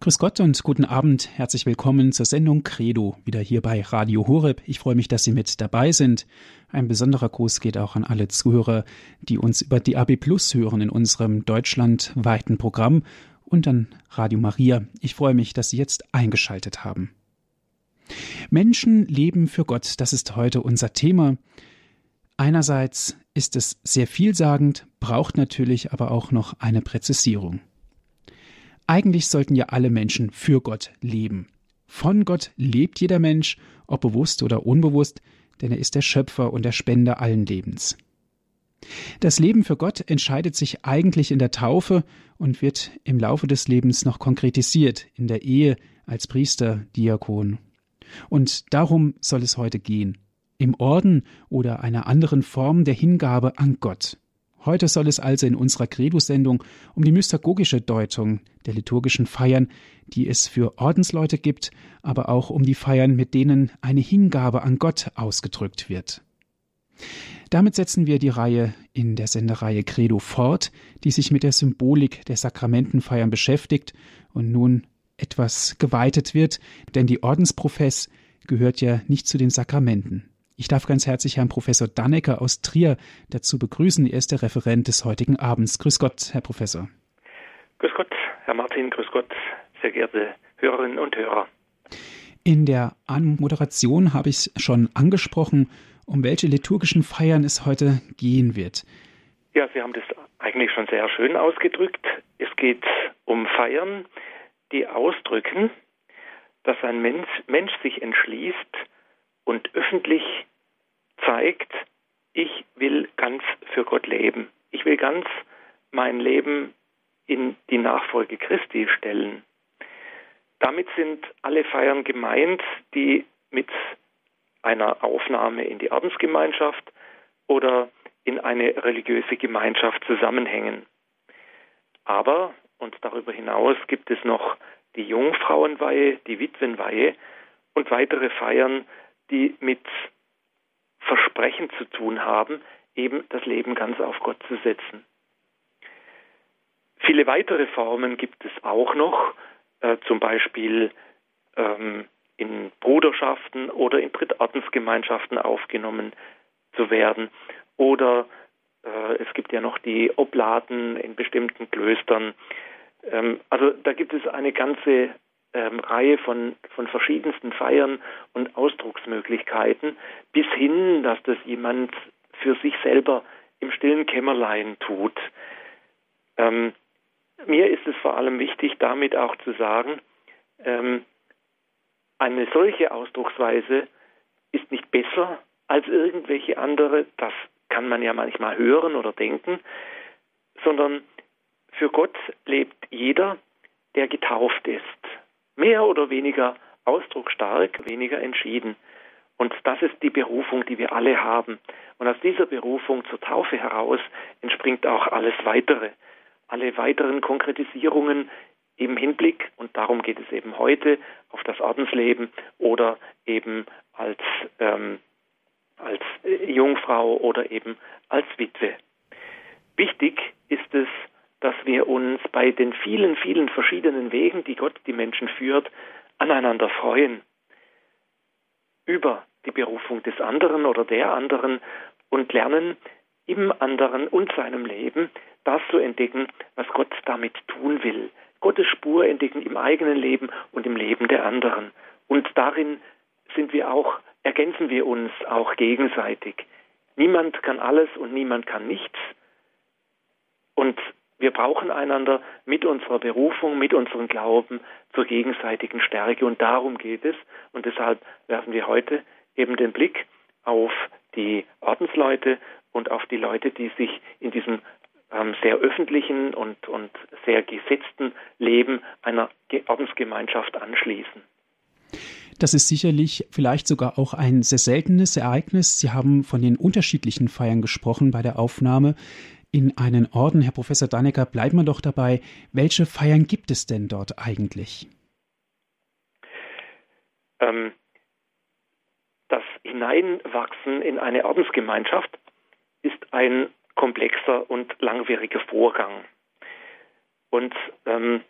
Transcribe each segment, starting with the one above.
Grüß Gott und guten Abend. Herzlich willkommen zur Sendung Credo, wieder hier bei Radio Horeb. Ich freue mich, dass Sie mit dabei sind. Ein besonderer Gruß geht auch an alle Zuhörer, die uns über die AB Plus hören in unserem deutschlandweiten Programm und an Radio Maria. Ich freue mich, dass Sie jetzt eingeschaltet haben. Menschen leben für Gott, das ist heute unser Thema. Einerseits ist es sehr vielsagend, braucht natürlich aber auch noch eine Präzisierung. Eigentlich sollten ja alle Menschen für Gott leben. Von Gott lebt jeder Mensch, ob bewusst oder unbewusst, denn er ist der Schöpfer und der Spender allen Lebens. Das Leben für Gott entscheidet sich eigentlich in der Taufe und wird im Laufe des Lebens noch konkretisiert in der Ehe als Priester, Diakon. Und darum soll es heute gehen. Im Orden oder einer anderen Form der Hingabe an Gott. Heute soll es also in unserer Credo-Sendung um die mystagogische Deutung der liturgischen Feiern, die es für Ordensleute gibt, aber auch um die Feiern, mit denen eine Hingabe an Gott ausgedrückt wird. Damit setzen wir die Reihe in der Sendereihe Credo fort, die sich mit der Symbolik der Sakramentenfeiern beschäftigt und nun etwas geweitet wird, denn die Ordensprofess gehört ja nicht zu den Sakramenten. Ich darf ganz herzlich Herrn Professor Dannecker aus Trier dazu begrüßen. Er ist der Referent des heutigen Abends. Grüß Gott, Herr Professor. Grüß Gott, Herr Martin, grüß Gott, sehr geehrte Hörerinnen und Hörer. In der Anmoderation habe ich schon angesprochen, um welche liturgischen Feiern es heute gehen wird. Ja, Sie haben das eigentlich schon sehr schön ausgedrückt. Es geht um Feiern, die ausdrücken, dass ein Mensch, Mensch sich entschließt und öffentlich zeigt, ich will ganz für Gott leben. Ich will ganz mein Leben in die Nachfolge Christi stellen. Damit sind alle Feiern gemeint, die mit einer Aufnahme in die Ordensgemeinschaft oder in eine religiöse Gemeinschaft zusammenhängen. Aber, und darüber hinaus gibt es noch die Jungfrauenweihe, die Witwenweihe und weitere Feiern, die mit Versprechen zu tun haben, eben das Leben ganz auf Gott zu setzen. Viele weitere Formen gibt es auch noch, äh, zum Beispiel ähm, in Bruderschaften oder in Drittordensgemeinschaften aufgenommen zu werden. Oder äh, es gibt ja noch die Oblaten in bestimmten Klöstern. Ähm, also da gibt es eine ganze ähm, Reihe von, von verschiedensten Feiern und Ausdrucksmöglichkeiten, bis hin, dass das jemand für sich selber im stillen Kämmerlein tut. Ähm, mir ist es vor allem wichtig, damit auch zu sagen, ähm, eine solche Ausdrucksweise ist nicht besser als irgendwelche andere, das kann man ja manchmal hören oder denken, sondern für Gott lebt jeder, der getauft ist mehr oder weniger ausdrucksstark, weniger entschieden. Und das ist die Berufung, die wir alle haben. Und aus dieser Berufung zur Taufe heraus entspringt auch alles weitere. Alle weiteren Konkretisierungen im Hinblick, und darum geht es eben heute, auf das Ordensleben oder eben als, ähm, als Jungfrau oder eben als Witwe. Wichtig ist es, dass wir uns bei den vielen, vielen verschiedenen Wegen, die Gott die Menschen führt, aneinander freuen. Über die Berufung des anderen oder der anderen und lernen, im anderen und seinem Leben das zu entdecken, was Gott damit tun will. Gottes Spur entdecken im eigenen Leben und im Leben der anderen. Und darin sind wir auch, ergänzen wir uns auch gegenseitig. Niemand kann alles und niemand kann nichts. Und wir brauchen einander mit unserer Berufung, mit unserem Glauben zur gegenseitigen Stärke. Und darum geht es. Und deshalb werfen wir heute eben den Blick auf die Ordensleute und auf die Leute, die sich in diesem ähm, sehr öffentlichen und, und sehr gesetzten Leben einer Ordensgemeinschaft anschließen. Das ist sicherlich vielleicht sogar auch ein sehr seltenes Ereignis. Sie haben von den unterschiedlichen Feiern gesprochen bei der Aufnahme in einen Orden. Herr Professor Dannecker, bleiben wir doch dabei. Welche Feiern gibt es denn dort eigentlich? Ähm, das Hineinwachsen in eine Ordensgemeinschaft ist ein komplexer und langwieriger Vorgang. Und ähm,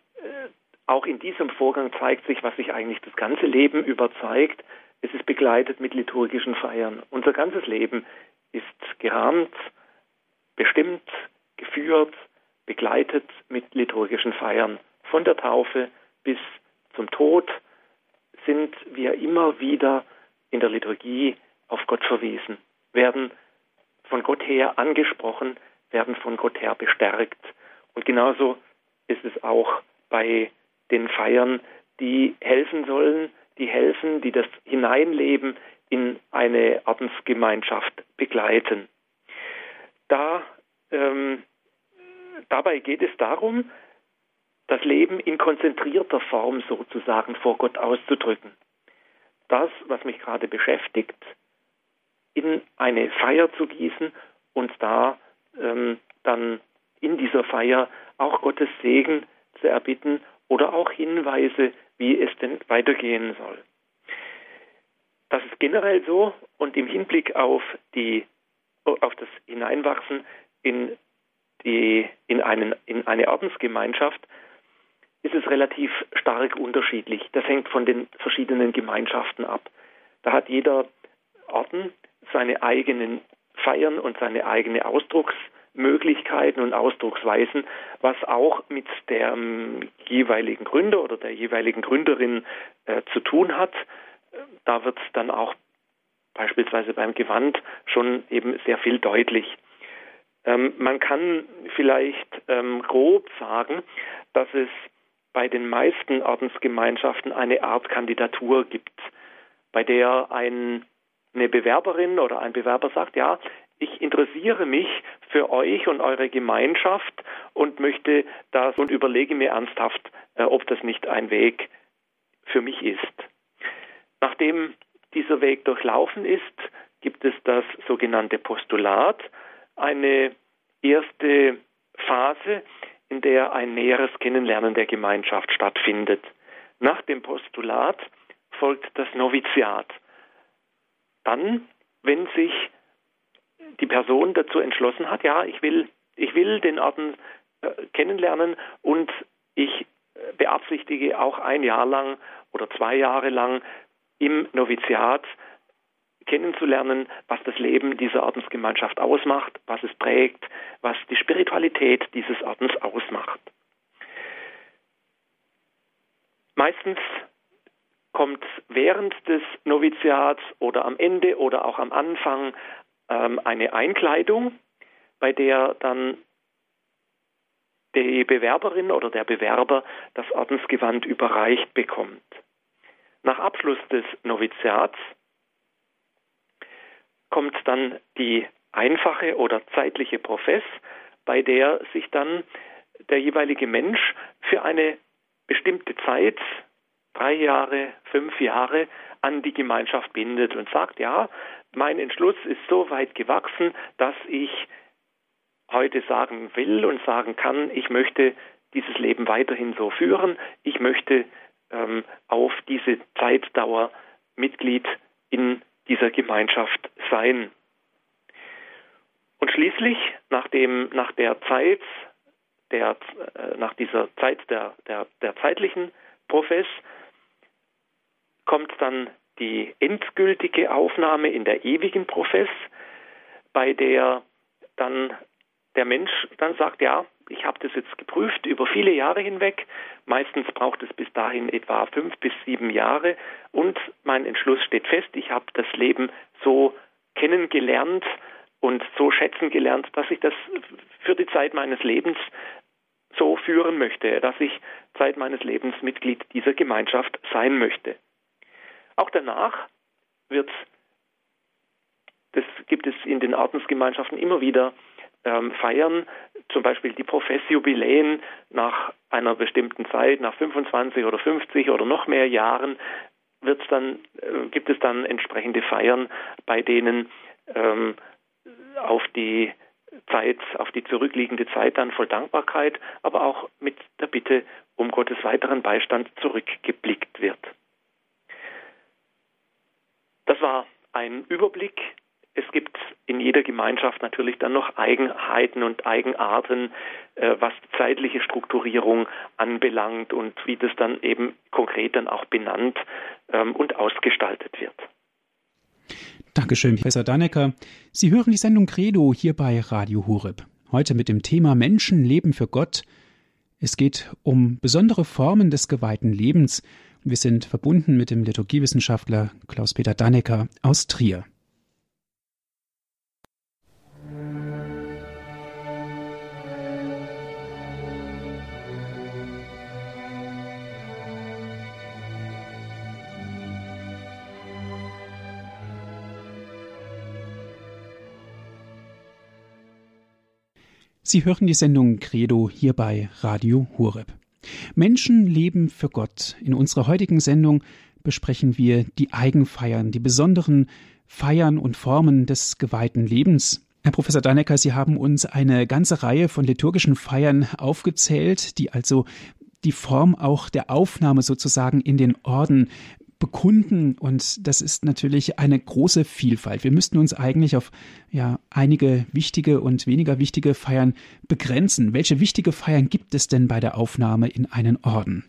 auch in diesem Vorgang zeigt sich, was sich eigentlich das ganze Leben über zeigt. Es ist begleitet mit liturgischen Feiern. Unser ganzes Leben ist gerahmt, bestimmt, geführt, begleitet mit liturgischen Feiern. Von der Taufe bis zum Tod sind wir immer wieder in der Liturgie auf Gott verwiesen, werden von Gott her angesprochen, werden von Gott her bestärkt. Und genauso ist es auch bei den Feiern, die helfen sollen, die helfen, die das Hineinleben in eine Ordensgemeinschaft begleiten. Da, ähm, dabei geht es darum, das Leben in konzentrierter Form sozusagen vor Gott auszudrücken. Das, was mich gerade beschäftigt, in eine Feier zu gießen und da ähm, dann in dieser Feier auch Gottes Segen zu erbitten oder auch Hinweise, wie es denn weitergehen soll. Das ist generell so und im Hinblick auf, die, auf das Hineinwachsen in, die, in, einen, in eine Ordensgemeinschaft ist es relativ stark unterschiedlich. Das hängt von den verschiedenen Gemeinschaften ab. Da hat jeder Orden seine eigenen Feiern und seine eigene Ausdrucksmöglichkeiten und Ausdrucksweisen, was auch mit dem jeweiligen Gründer oder der jeweiligen Gründerin äh, zu tun hat. Da wird es dann auch beispielsweise beim Gewand schon eben sehr viel deutlich. Ähm, man kann vielleicht ähm, grob sagen, dass es bei den meisten Ordensgemeinschaften eine Art Kandidatur gibt, bei der ein, eine Bewerberin oder ein Bewerber sagt, ja, ich interessiere mich für euch und eure Gemeinschaft und möchte das und überlege mir ernsthaft, äh, ob das nicht ein Weg für mich ist. Nachdem dieser Weg durchlaufen ist, gibt es das sogenannte Postulat, eine erste Phase, in der ein näheres Kennenlernen der Gemeinschaft stattfindet. Nach dem Postulat folgt das Noviziat. Dann, wenn sich die Person dazu entschlossen hat, ja, ich will, ich will den Orden äh, kennenlernen und ich äh, beabsichtige auch ein Jahr lang oder zwei Jahre lang im Noviziat kennenzulernen, was das Leben dieser Ordensgemeinschaft ausmacht, was es prägt, was die Spiritualität dieses Ordens ausmacht. Meistens kommt während des Noviziats oder am Ende oder auch am Anfang ähm, eine Einkleidung, bei der dann die Bewerberin oder der Bewerber das Ordensgewand überreicht bekommt. Nach Abschluss des Noviziats kommt dann die einfache oder zeitliche Profess, bei der sich dann der jeweilige Mensch für eine bestimmte Zeit, drei Jahre, fünf Jahre, an die Gemeinschaft bindet und sagt, ja, mein Entschluss ist so weit gewachsen, dass ich heute sagen will und sagen kann, ich möchte dieses Leben weiterhin so führen, ich möchte ähm, auf diese Zeitdauer Mitglied in dieser Gemeinschaft sein. Und schließlich, nach, dem, nach der Zeit, der, äh, nach dieser Zeit der, der, der zeitlichen Profess, kommt dann die endgültige Aufnahme in der ewigen Profess, bei der dann der Mensch dann sagt, ja, ich habe das jetzt geprüft über viele Jahre hinweg. Meistens braucht es bis dahin etwa fünf bis sieben Jahre und mein Entschluss steht fest. Ich habe das Leben so kennengelernt und so schätzen gelernt, dass ich das für die Zeit meines Lebens so führen möchte, dass ich Zeit meines Lebens Mitglied dieser Gemeinschaft sein möchte. Auch danach wird das gibt es in den Ordensgemeinschaften immer wieder ähm, feiern, zum Beispiel die Professjubiläen nach einer bestimmten Zeit, nach 25 oder 50 oder noch mehr Jahren, wird's dann, äh, gibt es dann entsprechende Feiern, bei denen ähm, auf die Zeit, auf die zurückliegende Zeit dann voll Dankbarkeit, aber auch mit der Bitte um Gottes weiteren Beistand zurückgeblickt wird. Das war ein Überblick es gibt in jeder Gemeinschaft natürlich dann noch Eigenheiten und Eigenarten, äh, was zeitliche Strukturierung anbelangt und wie das dann eben konkret dann auch benannt ähm, und ausgestaltet wird. Dankeschön, Professor Dannecker. Sie hören die Sendung Credo hier bei Radio Horeb. Heute mit dem Thema Menschen leben für Gott. Es geht um besondere Formen des geweihten Lebens. Wir sind verbunden mit dem Liturgiewissenschaftler Klaus-Peter Dannecker aus Trier. Sie hören die Sendung Credo hier bei Radio Horeb. Menschen leben für Gott. In unserer heutigen Sendung besprechen wir die Eigenfeiern, die besonderen Feiern und Formen des geweihten Lebens. Herr Professor Dannecker, Sie haben uns eine ganze Reihe von liturgischen Feiern aufgezählt, die also die Form auch der Aufnahme sozusagen in den Orden bekunden und das ist natürlich eine große Vielfalt. Wir müssten uns eigentlich auf ja einige wichtige und weniger wichtige Feiern begrenzen. Welche wichtige Feiern gibt es denn bei der Aufnahme in einen Orden?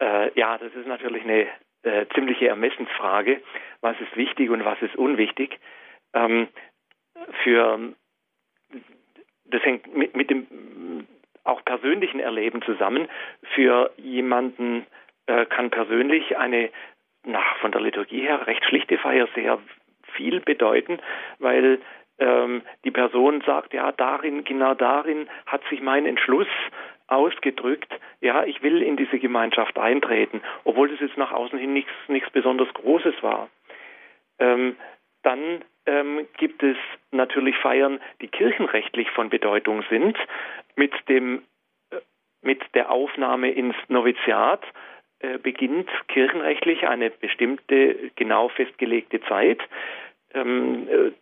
Äh, ja, das ist natürlich eine äh, ziemliche Ermessensfrage. Was ist wichtig und was ist unwichtig? Ähm, für das hängt mit, mit dem auch persönlichen Erleben zusammen. Für jemanden, äh, kann persönlich eine nach von der Liturgie her recht schlichte Feier sehr viel bedeuten, weil ähm, die Person sagt, ja, darin, genau darin hat sich mein Entschluss ausgedrückt, ja, ich will in diese Gemeinschaft eintreten, obwohl das jetzt nach außen hin nichts, nichts besonders Großes war. Ähm, dann ähm, gibt es natürlich Feiern, die kirchenrechtlich von Bedeutung sind, mit dem äh, mit der Aufnahme ins Noviziat äh, beginnt kirchenrechtlich eine bestimmte genau festgelegte Zeit, ähm, äh,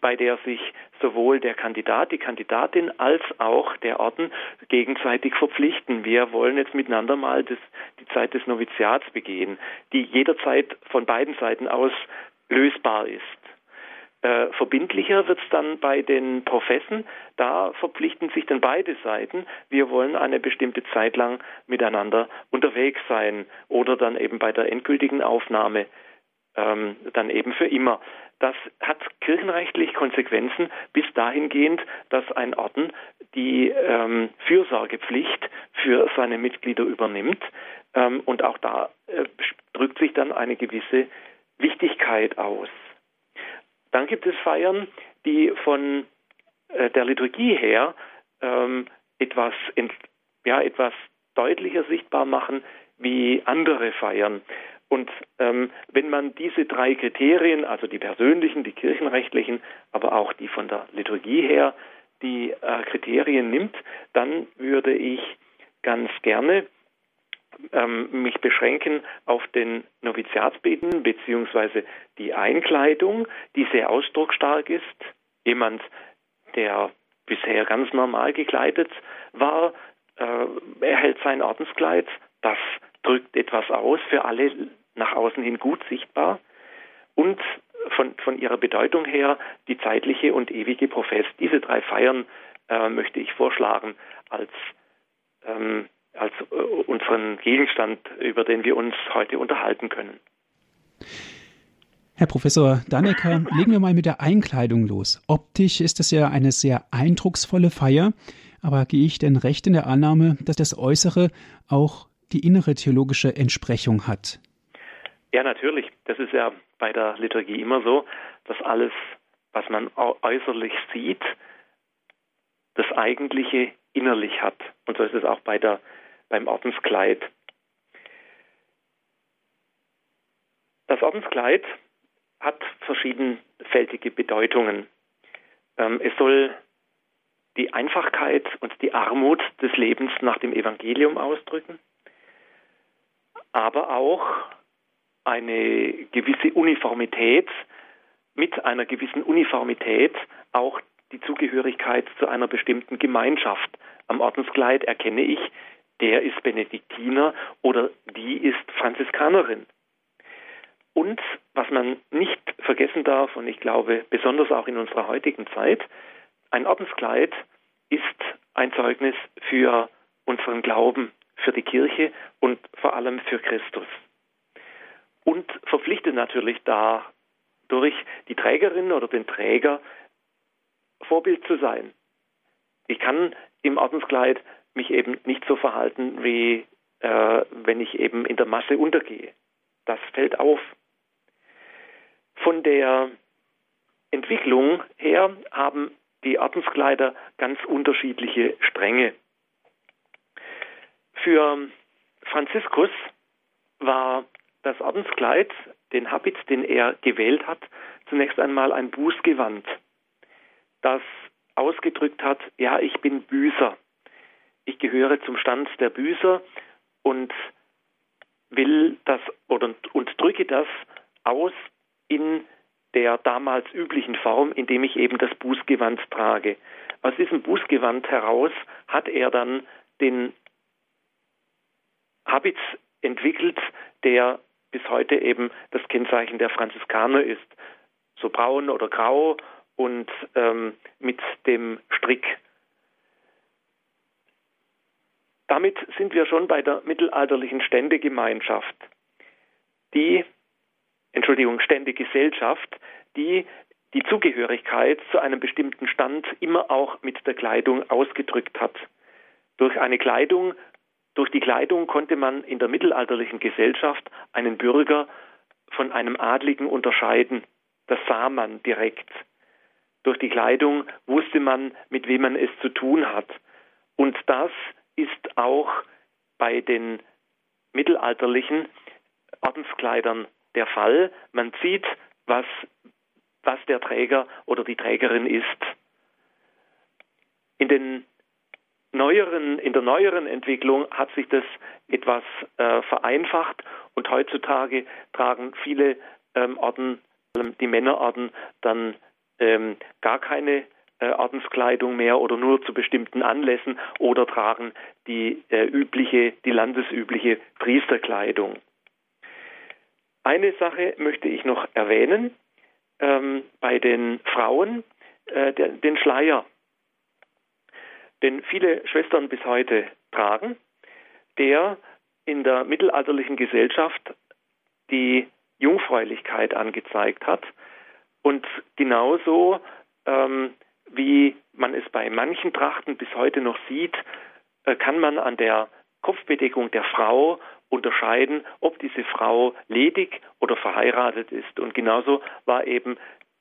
bei der sich sowohl der Kandidat, die Kandidatin als auch der Orden gegenseitig verpflichten. Wir wollen jetzt miteinander mal das, die Zeit des Noviziats begehen, die jederzeit von beiden Seiten aus lösbar ist. Äh, verbindlicher wird es dann bei den Professen. Da verpflichten sich dann beide Seiten. Wir wollen eine bestimmte Zeit lang miteinander unterwegs sein oder dann eben bei der endgültigen Aufnahme ähm, dann eben für immer. Das hat kirchenrechtlich Konsequenzen bis dahingehend, dass ein Orden die ähm, Fürsorgepflicht für seine Mitglieder übernimmt. Ähm, und auch da äh, drückt sich dann eine gewisse Wichtigkeit aus. Dann gibt es Feiern, die von äh, der Liturgie her ähm, etwas, in, ja, etwas deutlicher sichtbar machen wie andere Feiern. Und ähm, wenn man diese drei Kriterien, also die persönlichen, die kirchenrechtlichen, aber auch die von der Liturgie her, die äh, Kriterien nimmt, dann würde ich ganz gerne ähm, mich beschränken auf den Noviziatsbeten beziehungsweise die Einkleidung, die sehr ausdrucksstark ist. Jemand, der bisher ganz normal gekleidet war, äh, erhält sein Ordenskleid. Das drückt etwas aus, für alle nach außen hin gut sichtbar. Und von, von ihrer Bedeutung her die zeitliche und ewige Profess. Diese drei Feiern äh, möchte ich vorschlagen als ähm, als äh, unseren Gegenstand, über den wir uns heute unterhalten können. Herr Professor Dannecker, legen wir mal mit der Einkleidung los. Optisch ist es ja eine sehr eindrucksvolle Feier, aber gehe ich denn recht in der Annahme, dass das Äußere auch die innere theologische Entsprechung hat? Ja, natürlich. Das ist ja bei der Liturgie immer so, dass alles, was man äußerlich sieht, das Eigentliche innerlich hat. Und so ist es auch bei der beim Ordenskleid. Das Ordenskleid hat verschiedenfältige Bedeutungen. Ähm, es soll die Einfachkeit und die Armut des Lebens nach dem Evangelium ausdrücken, aber auch eine gewisse Uniformität, mit einer gewissen Uniformität auch die Zugehörigkeit zu einer bestimmten Gemeinschaft. Am Ordenskleid erkenne ich der ist Benediktiner oder die ist Franziskanerin. Und was man nicht vergessen darf, und ich glaube besonders auch in unserer heutigen Zeit, ein Ordenskleid ist ein Zeugnis für unseren Glauben, für die Kirche und vor allem für Christus. Und verpflichtet natürlich dadurch die Trägerin oder den Träger, Vorbild zu sein. Ich kann im Ordenskleid mich eben nicht so verhalten, wie äh, wenn ich eben in der Masse untergehe. Das fällt auf. Von der Entwicklung her haben die Ordenskleider ganz unterschiedliche Stränge. Für Franziskus war das Ordenskleid, den Habit, den er gewählt hat, zunächst einmal ein Bußgewand, das ausgedrückt hat, ja, ich bin Büßer. Ich gehöre zum Stand der Büßer und will das oder, und drücke das aus in der damals üblichen Form, indem ich eben das Bußgewand trage. Aus diesem Bußgewand heraus hat er dann den Habit entwickelt, der bis heute eben das Kennzeichen der Franziskaner ist. So braun oder grau und ähm, mit dem Strick. Damit sind wir schon bei der mittelalterlichen Ständegemeinschaft, die, Entschuldigung, Ständegesellschaft, die die Zugehörigkeit zu einem bestimmten Stand immer auch mit der Kleidung ausgedrückt hat. Durch eine Kleidung durch die Kleidung konnte man in der mittelalterlichen Gesellschaft einen Bürger von einem Adligen unterscheiden. Das sah man direkt. Durch die Kleidung wusste man, mit wem man es zu tun hat. Und das ist auch bei den mittelalterlichen Ordenskleidern der Fall. Man sieht, was, was der Träger oder die Trägerin ist. In den neueren, in der neueren Entwicklung hat sich das etwas äh, vereinfacht und heutzutage tragen viele ähm, Orden, die Männerorden, dann ähm, gar keine Ordenskleidung mehr oder nur zu bestimmten Anlässen oder tragen die äh, übliche, die landesübliche Priesterkleidung. Eine Sache möchte ich noch erwähnen ähm, bei den Frauen, äh, der, den Schleier den viele Schwestern bis heute tragen, der in der mittelalterlichen Gesellschaft die Jungfräulichkeit angezeigt hat und genauso ähm, wie man es bei manchen Trachten bis heute noch sieht, äh, kann man an der Kopfbedeckung der Frau unterscheiden, ob diese Frau ledig oder verheiratet ist. Und genauso war eben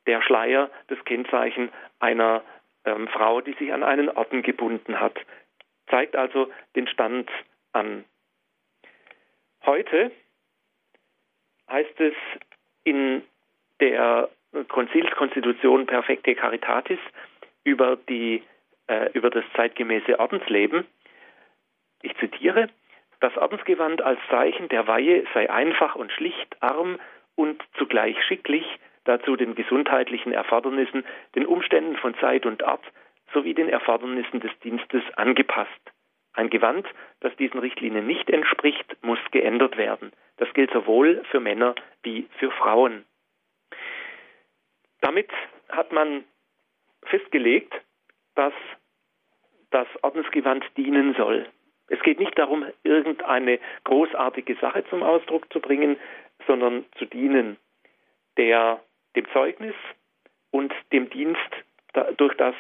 der Schleier das Kennzeichen einer ähm, Frau, die sich an einen Orden gebunden hat. Zeigt also den Stand an. Heute heißt es in der Konzilskonstitution Perfecte Caritatis über, die, äh, über das zeitgemäße Ordensleben, ich zitiere, das Ordensgewand als Zeichen der Weihe sei einfach und schlicht, arm und zugleich schicklich, dazu den gesundheitlichen Erfordernissen, den Umständen von Zeit und Art sowie den Erfordernissen des Dienstes angepasst. Ein Gewand, das diesen Richtlinien nicht entspricht, muss geändert werden. Das gilt sowohl für Männer wie für Frauen. Damit hat man festgelegt, dass das Ordensgewand dienen soll. Es geht nicht darum, irgendeine großartige Sache zum Ausdruck zu bringen, sondern zu dienen. Der dem Zeugnis und dem Dienst, durch, das,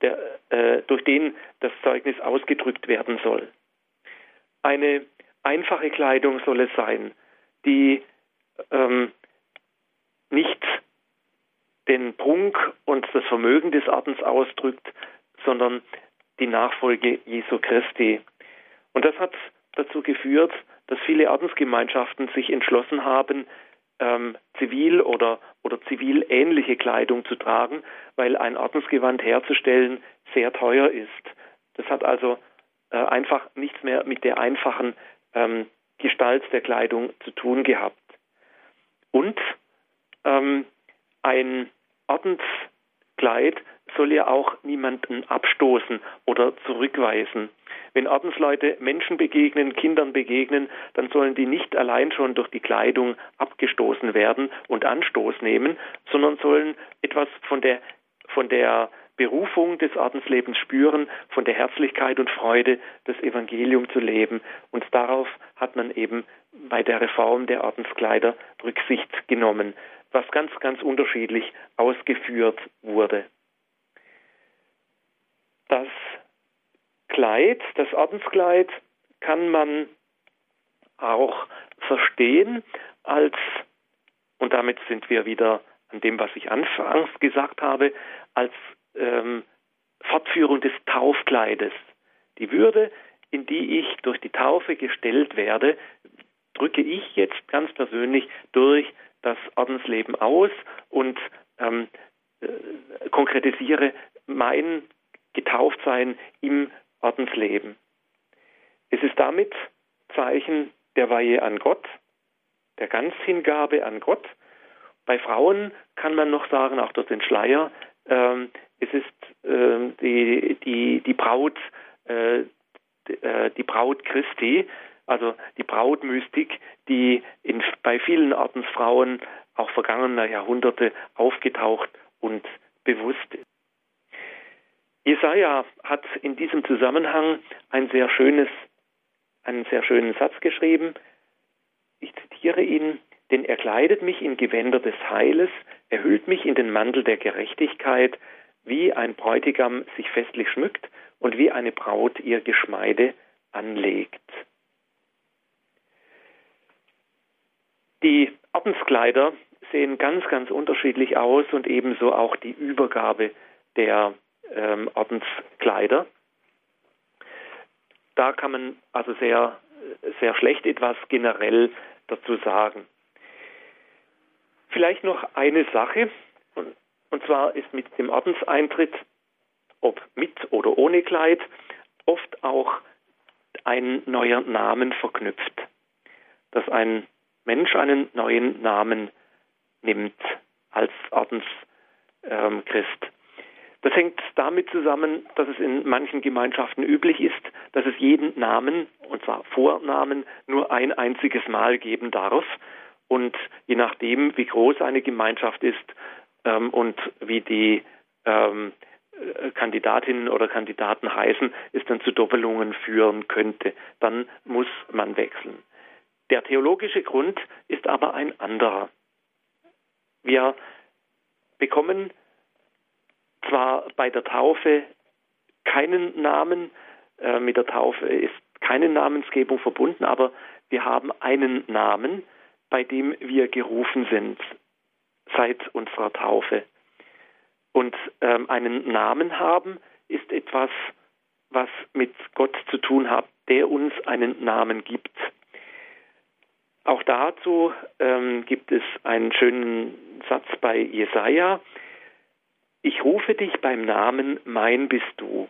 der, äh, durch den das Zeugnis ausgedrückt werden soll. Eine einfache Kleidung soll es sein, die ähm, nicht den Prunk und das Vermögen des Ordens ausdrückt, sondern die Nachfolge Jesu Christi. Und das hat dazu geführt, dass viele Ordensgemeinschaften sich entschlossen haben, ähm, zivil oder, oder zivilähnliche Kleidung zu tragen, weil ein Ordensgewand herzustellen sehr teuer ist. Das hat also äh, einfach nichts mehr mit der einfachen ähm, Gestalt der Kleidung zu tun gehabt. Und ähm, ein Ordenskleid soll ja auch niemanden abstoßen oder zurückweisen. Wenn Ordensleute Menschen begegnen, Kindern begegnen, dann sollen die nicht allein schon durch die Kleidung abgestoßen werden und Anstoß nehmen, sondern sollen etwas von der, von der Berufung des Ordenslebens spüren, von der Herzlichkeit und Freude, das Evangelium zu leben. Und darauf hat man eben bei der Reform der Ordenskleider Rücksicht genommen, was ganz, ganz unterschiedlich ausgeführt wurde. Das Kleid, das Ordenskleid, kann man auch verstehen als, und damit sind wir wieder an dem, was ich anfangs gesagt habe, als ähm, Fortführung des Taufkleides. Die Würde, in die ich durch die Taufe gestellt werde, drücke ich jetzt ganz persönlich durch das Ordensleben aus und ähm, äh, konkretisiere mein Getauftsein im Ordensleben. Es ist damit Zeichen der Weihe an Gott, der Ganzhingabe an Gott. Bei Frauen kann man noch sagen, auch durch den Schleier, ähm, es ist äh, die, die, die Braut, äh, äh, die Braut Christi, also die Brautmystik, die in, bei vielen Ordensfrauen auch vergangener Jahrhunderte aufgetaucht und bewusst ist. Jesaja hat in diesem Zusammenhang ein sehr schönes, einen sehr schönen Satz geschrieben. Ich zitiere ihn, denn er kleidet mich in Gewänder des Heiles, er hüllt mich in den Mantel der Gerechtigkeit, wie ein Bräutigam sich festlich schmückt und wie eine Braut ihr Geschmeide anlegt. Die Ordenskleider sehen ganz, ganz unterschiedlich aus und ebenso auch die Übergabe der ähm, Ordenskleider. Da kann man also sehr, sehr schlecht etwas generell dazu sagen. Vielleicht noch eine Sache, und zwar ist mit dem Ordenseintritt, ob mit oder ohne Kleid, oft auch ein neuer Namen verknüpft. Dass ein Mensch einen neuen Namen nimmt als Ordenschrist. Das hängt damit zusammen, dass es in manchen Gemeinschaften üblich ist, dass es jeden Namen, und zwar Vornamen, nur ein einziges Mal geben darf. Und je nachdem, wie groß eine Gemeinschaft ist ähm, und wie die ähm, Kandidatinnen oder Kandidaten heißen, es dann zu Doppelungen führen könnte. Dann muss man wechseln. Der theologische Grund ist aber ein anderer. Wir bekommen zwar bei der Taufe keinen Namen, äh, mit der Taufe ist keine Namensgebung verbunden, aber wir haben einen Namen, bei dem wir gerufen sind seit unserer Taufe. Und ähm, einen Namen haben ist etwas, was mit Gott zu tun hat, der uns einen Namen gibt. Auch dazu ähm, gibt es einen schönen Satz bei Jesaja. Ich rufe dich beim Namen, mein bist du.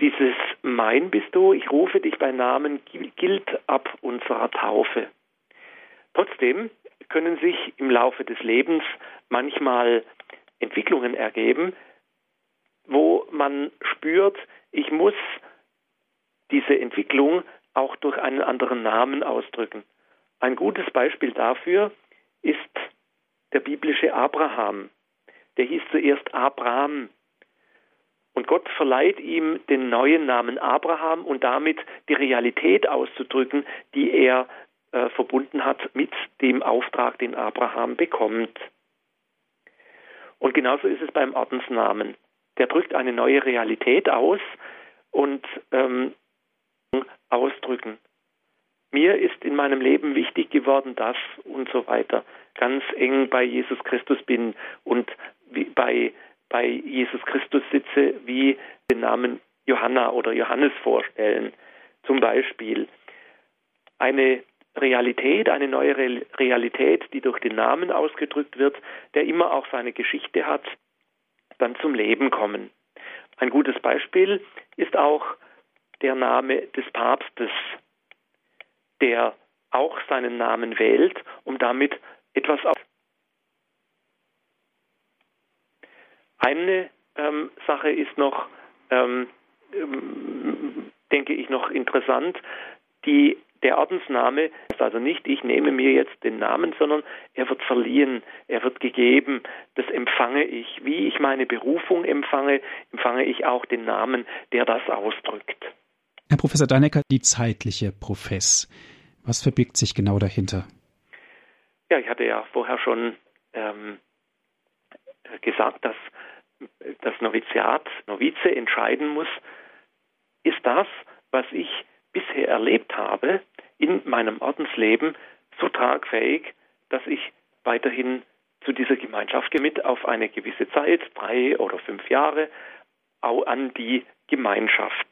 Dieses Mein bist du, ich rufe dich beim Namen, gilt ab unserer Taufe. Trotzdem können sich im Laufe des Lebens manchmal Entwicklungen ergeben, wo man spürt, ich muss diese Entwicklung auch durch einen anderen Namen ausdrücken. Ein gutes Beispiel dafür ist der biblische Abraham. Der hieß zuerst Abraham. Und Gott verleiht ihm den neuen Namen Abraham und damit die Realität auszudrücken, die er äh, verbunden hat mit dem Auftrag, den Abraham bekommt. Und genauso ist es beim Ordensnamen. Der drückt eine neue Realität aus und ähm, ausdrücken mir ist in meinem Leben wichtig geworden, das und so weiter. Ganz eng bei Jesus Christus bin und bei, bei Jesus Christus sitze, wie den Namen Johanna oder Johannes vorstellen. Zum Beispiel eine Realität, eine neue Realität, die durch den Namen ausgedrückt wird, der immer auch seine Geschichte hat, dann zum Leben kommen. Ein gutes Beispiel ist auch der Name des Papstes der auch seinen Namen wählt, um damit etwas auf Eine ähm, Sache ist noch, ähm, denke ich, noch interessant. Die, der Ordensname ist also nicht, ich nehme mir jetzt den Namen, sondern er wird verliehen, er wird gegeben. Das empfange ich. Wie ich meine Berufung empfange, empfange ich auch den Namen, der das ausdrückt. Herr Professor Deinecker, die zeitliche Profess. Was verbirgt sich genau dahinter? Ja, ich hatte ja vorher schon ähm, gesagt, dass das Noviziat, Novize entscheiden muss, ist das, was ich bisher erlebt habe in meinem Ordensleben, so tragfähig, dass ich weiterhin zu dieser Gemeinschaft mit auf eine gewisse Zeit, drei oder fünf Jahre, auch an die Gemeinschaft.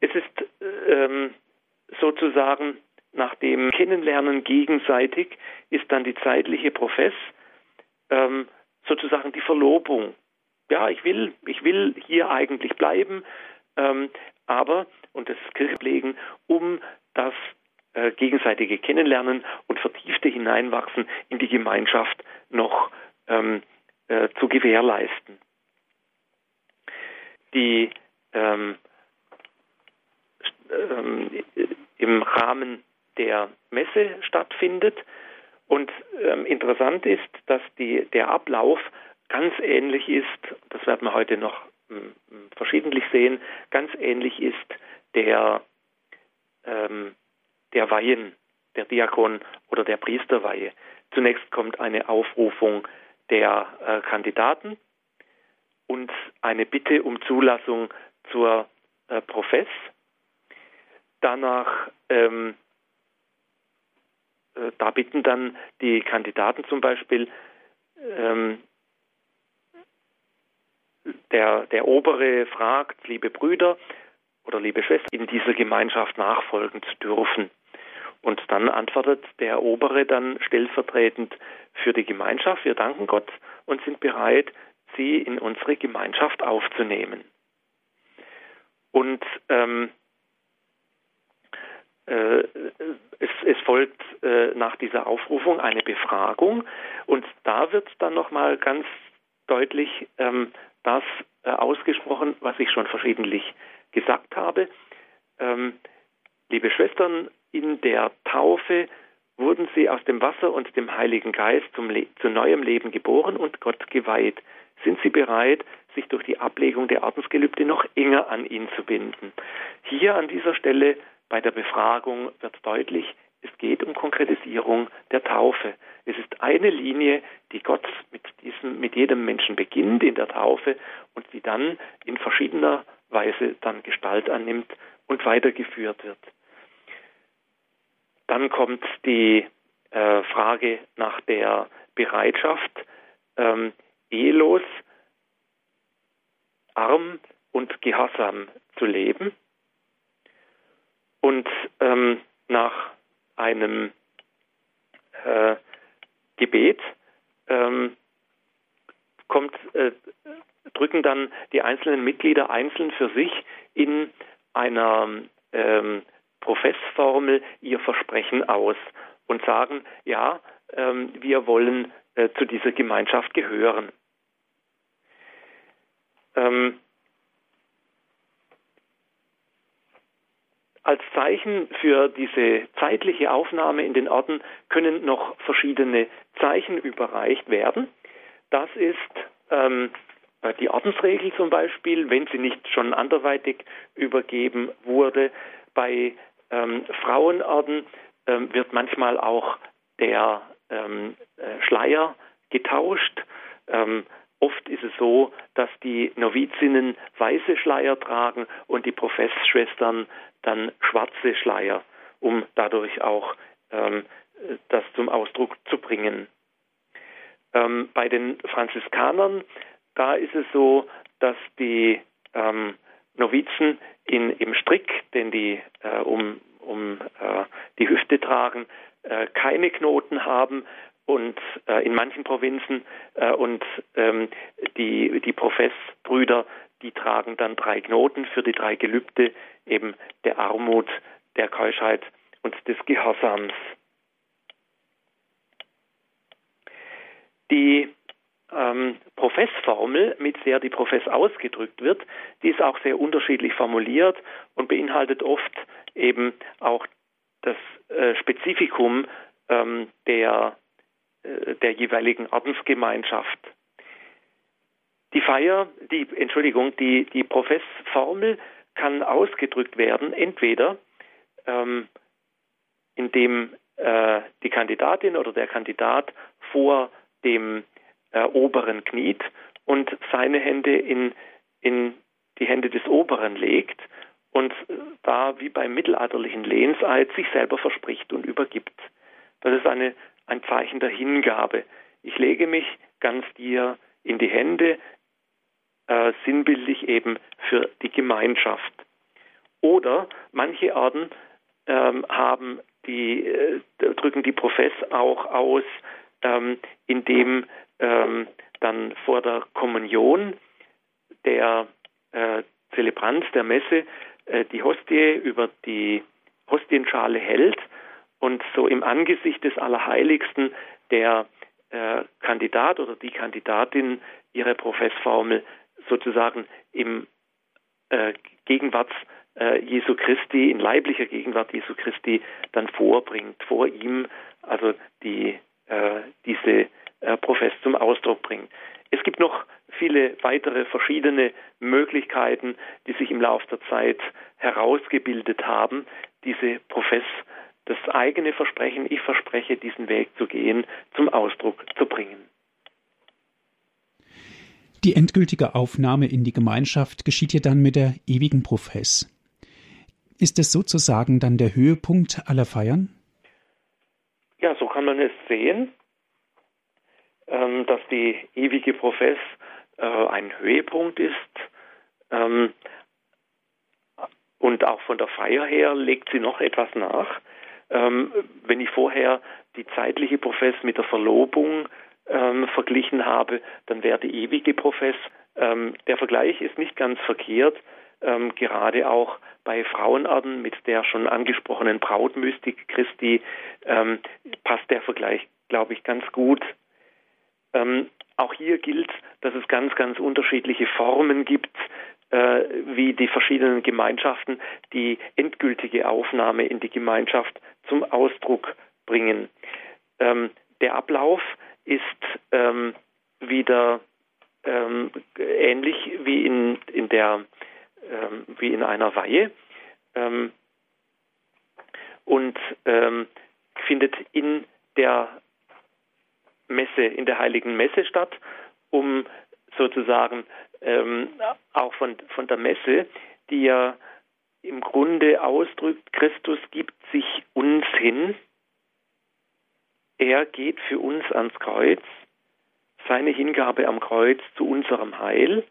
Es ist ähm, sozusagen nach dem Kennenlernen gegenseitig ist dann die zeitliche Profess ähm, sozusagen die Verlobung. Ja, ich will, ich will hier eigentlich bleiben, ähm, aber, und das Kirchenlegen, um das äh, gegenseitige Kennenlernen und vertiefte Hineinwachsen in die Gemeinschaft noch ähm, äh, zu gewährleisten. Die ähm, ähm, im Rahmen der Messe stattfindet. Und ähm, interessant ist, dass die, der Ablauf ganz ähnlich ist, das werden wir heute noch ähm, verschiedentlich sehen, ganz ähnlich ist der, ähm, der Weihen, der Diakon oder der Priesterweihe. Zunächst kommt eine Aufrufung der äh, Kandidaten und eine Bitte um Zulassung zur äh, Profess. Danach ähm, äh, da bitten dann die Kandidaten zum Beispiel, ähm, der, der Obere fragt, liebe Brüder oder liebe Schwestern, in dieser Gemeinschaft nachfolgen zu dürfen. Und dann antwortet der Obere dann stellvertretend für die Gemeinschaft, wir danken Gott und sind bereit, sie in unsere Gemeinschaft aufzunehmen. Und ähm, äh, es, es, folgt äh, nach dieser Aufrufung eine Befragung und da wird dann nochmal ganz deutlich ähm, das äh, ausgesprochen, was ich schon verschiedentlich gesagt habe. Ähm, liebe Schwestern, in der Taufe wurden sie aus dem Wasser und dem Heiligen Geist zum zu neuem Leben geboren und Gott geweiht. Sind sie bereit, sich durch die Ablegung der Ordensgelübde noch enger an ihn zu binden? Hier an dieser Stelle bei der Befragung wird deutlich, es geht um Konkretisierung der Taufe. Es ist eine Linie, die Gott mit, diesem, mit jedem Menschen beginnt in der Taufe und die dann in verschiedener Weise dann Gestalt annimmt und weitergeführt wird. Dann kommt die äh, Frage nach der Bereitschaft, ähm, ehelos, arm und gehorsam zu leben. Und ähm, nach einem äh, Gebet ähm, kommt, äh, drücken dann die einzelnen Mitglieder einzeln für sich in einer ähm, Professformel ihr Versprechen aus und sagen, ja, ähm, wir wollen äh, zu dieser Gemeinschaft gehören. Ähm, Als Zeichen für diese zeitliche Aufnahme in den Orden können noch verschiedene Zeichen überreicht werden. Das ist ähm, die Ordensregel zum Beispiel, wenn sie nicht schon anderweitig übergeben wurde. Bei ähm, Frauenorden ähm, wird manchmal auch der ähm, äh, Schleier getauscht. Oft ist es so, dass die Novizinnen weiße Schleier tragen und die Professschwestern dann schwarze Schleier, um dadurch auch ähm, das zum Ausdruck zu bringen. Ähm, bei den Franziskanern, da ist es so, dass die ähm, Novizen in, im Strick, den die äh, um, um äh, die Hüfte tragen, äh, keine Knoten haben und äh, in manchen Provinzen äh, und ähm, die, die Professbrüder die tragen dann drei Knoten für die drei Gelübde, eben der Armut, der Keuschheit und des Gehorsams. Die ähm, Professformel, mit der die Profess ausgedrückt wird, die ist auch sehr unterschiedlich formuliert und beinhaltet oft eben auch das äh, Spezifikum ähm, der, der jeweiligen Ordensgemeinschaft. Die Feier, die, Entschuldigung, die, die Professformel kann ausgedrückt werden, entweder ähm, indem äh, die Kandidatin oder der Kandidat vor dem äh, Oberen kniet und seine Hände in, in die Hände des Oberen legt und da wie beim mittelalterlichen Lehnseid sich selber verspricht und übergibt. Das ist eine, ein Zeichen der Hingabe. Ich lege mich ganz dir in die Hände, äh, sinnbildlich eben für die Gemeinschaft. Oder manche Orden ähm, haben die, äh, drücken die Profess auch aus, ähm, indem ähm, dann vor der Kommunion der äh, Zelebrant der Messe äh, die Hostie über die Hostienschale hält und so im Angesicht des Allerheiligsten der äh, Kandidat oder die Kandidatin ihre Professformel sozusagen im äh, Gegenwarts äh, Jesu Christi, in leiblicher Gegenwart Jesu Christi dann vorbringt, vor ihm also die, äh, diese äh, Profess zum Ausdruck bringt. Es gibt noch viele weitere verschiedene Möglichkeiten, die sich im Laufe der Zeit herausgebildet haben, diese Profess, das eigene Versprechen, ich verspreche, diesen Weg zu gehen, zum Ausdruck zu bringen. Die endgültige Aufnahme in die Gemeinschaft geschieht ja dann mit der ewigen Profess. Ist es sozusagen dann der Höhepunkt aller Feiern? Ja, so kann man es sehen, ähm, dass die ewige Profess äh, ein Höhepunkt ist. Ähm, und auch von der Feier her legt sie noch etwas nach. Ähm, wenn ich vorher die zeitliche Profess mit der Verlobung ähm, verglichen habe, dann wäre die ewige Profess. Ähm, der Vergleich ist nicht ganz verkehrt, ähm, gerade auch bei Frauenarten mit der schon angesprochenen Brautmystik Christi ähm, passt der Vergleich, glaube ich, ganz gut. Ähm, auch hier gilt, dass es ganz, ganz unterschiedliche Formen gibt, wie die verschiedenen Gemeinschaften die endgültige Aufnahme in die Gemeinschaft zum Ausdruck bringen. Ähm, der Ablauf ist ähm, wieder ähm, ähnlich wie in, in der ähm, wie in einer Weihe ähm, und ähm, findet in der Messe, in der heiligen Messe statt, um sozusagen ähm, auch von, von der Messe, die ja im Grunde ausdrückt, Christus gibt sich uns hin, er geht für uns ans Kreuz, seine Hingabe am Kreuz zu unserem Heil,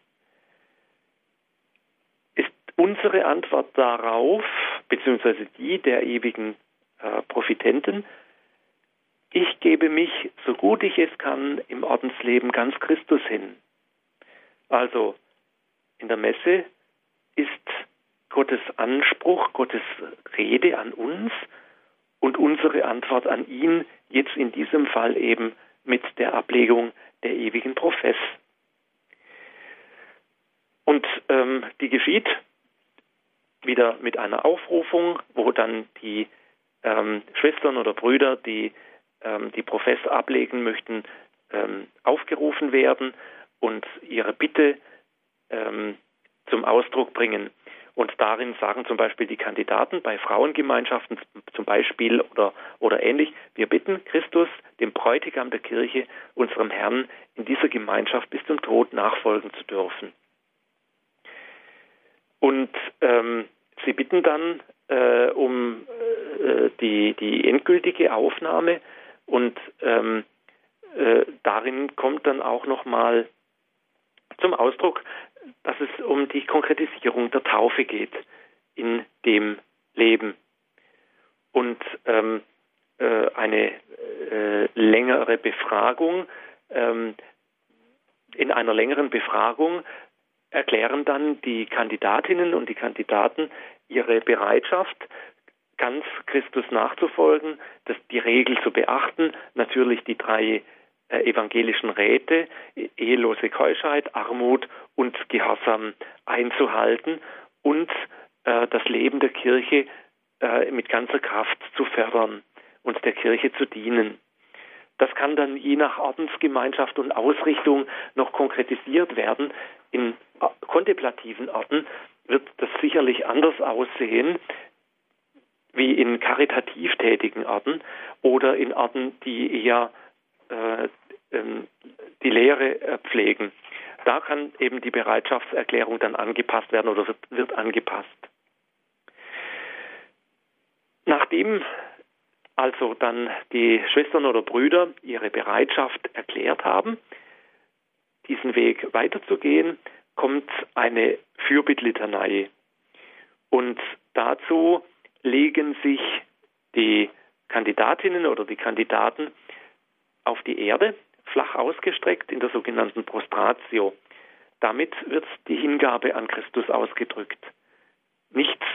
ist unsere Antwort darauf, beziehungsweise die der ewigen äh, Profitenten, ich gebe mich, so gut ich es kann, im Ordensleben ganz Christus hin. Also in der Messe ist Gottes Anspruch, Gottes Rede an uns und unsere Antwort an ihn, jetzt in diesem Fall eben mit der Ablegung der ewigen Profess. Und ähm, die geschieht wieder mit einer Aufrufung, wo dann die ähm, Schwestern oder Brüder, die ähm, die Profess ablegen möchten, ähm, aufgerufen werden und ihre Bitte ähm, zum Ausdruck bringen. Und darin sagen zum Beispiel die Kandidaten bei Frauengemeinschaften zum Beispiel oder, oder ähnlich, wir bitten Christus, dem Bräutigam der Kirche, unserem Herrn, in dieser Gemeinschaft bis zum Tod nachfolgen zu dürfen. Und ähm, sie bitten dann äh, um äh, die, die endgültige Aufnahme und ähm, äh, darin kommt dann auch nochmal zum Ausdruck, dass es um die Konkretisierung der Taufe geht in dem Leben. Und ähm, äh, eine äh, längere Befragung, ähm, in einer längeren Befragung erklären dann die Kandidatinnen und die Kandidaten ihre Bereitschaft, ganz Christus nachzufolgen, das die Regel zu beachten, natürlich die drei evangelischen Räte, ehelose Keuschheit, Armut und Gehorsam einzuhalten und äh, das Leben der Kirche äh, mit ganzer Kraft zu fördern und der Kirche zu dienen. Das kann dann je nach Ordensgemeinschaft und Ausrichtung noch konkretisiert werden. In äh, kontemplativen Orten wird das sicherlich anders aussehen wie in karitativ tätigen Orten oder in Orten, die eher äh, die Lehre äh, pflegen. Da kann eben die Bereitschaftserklärung dann angepasst werden oder wird, wird angepasst. Nachdem also dann die Schwestern oder Brüder ihre Bereitschaft erklärt haben, diesen Weg weiterzugehen, kommt eine Fürbittlitanei. Und dazu legen sich die Kandidatinnen oder die Kandidaten auf die Erde, flach ausgestreckt in der sogenannten Prostratio. Damit wird die Hingabe an Christus ausgedrückt. Nichts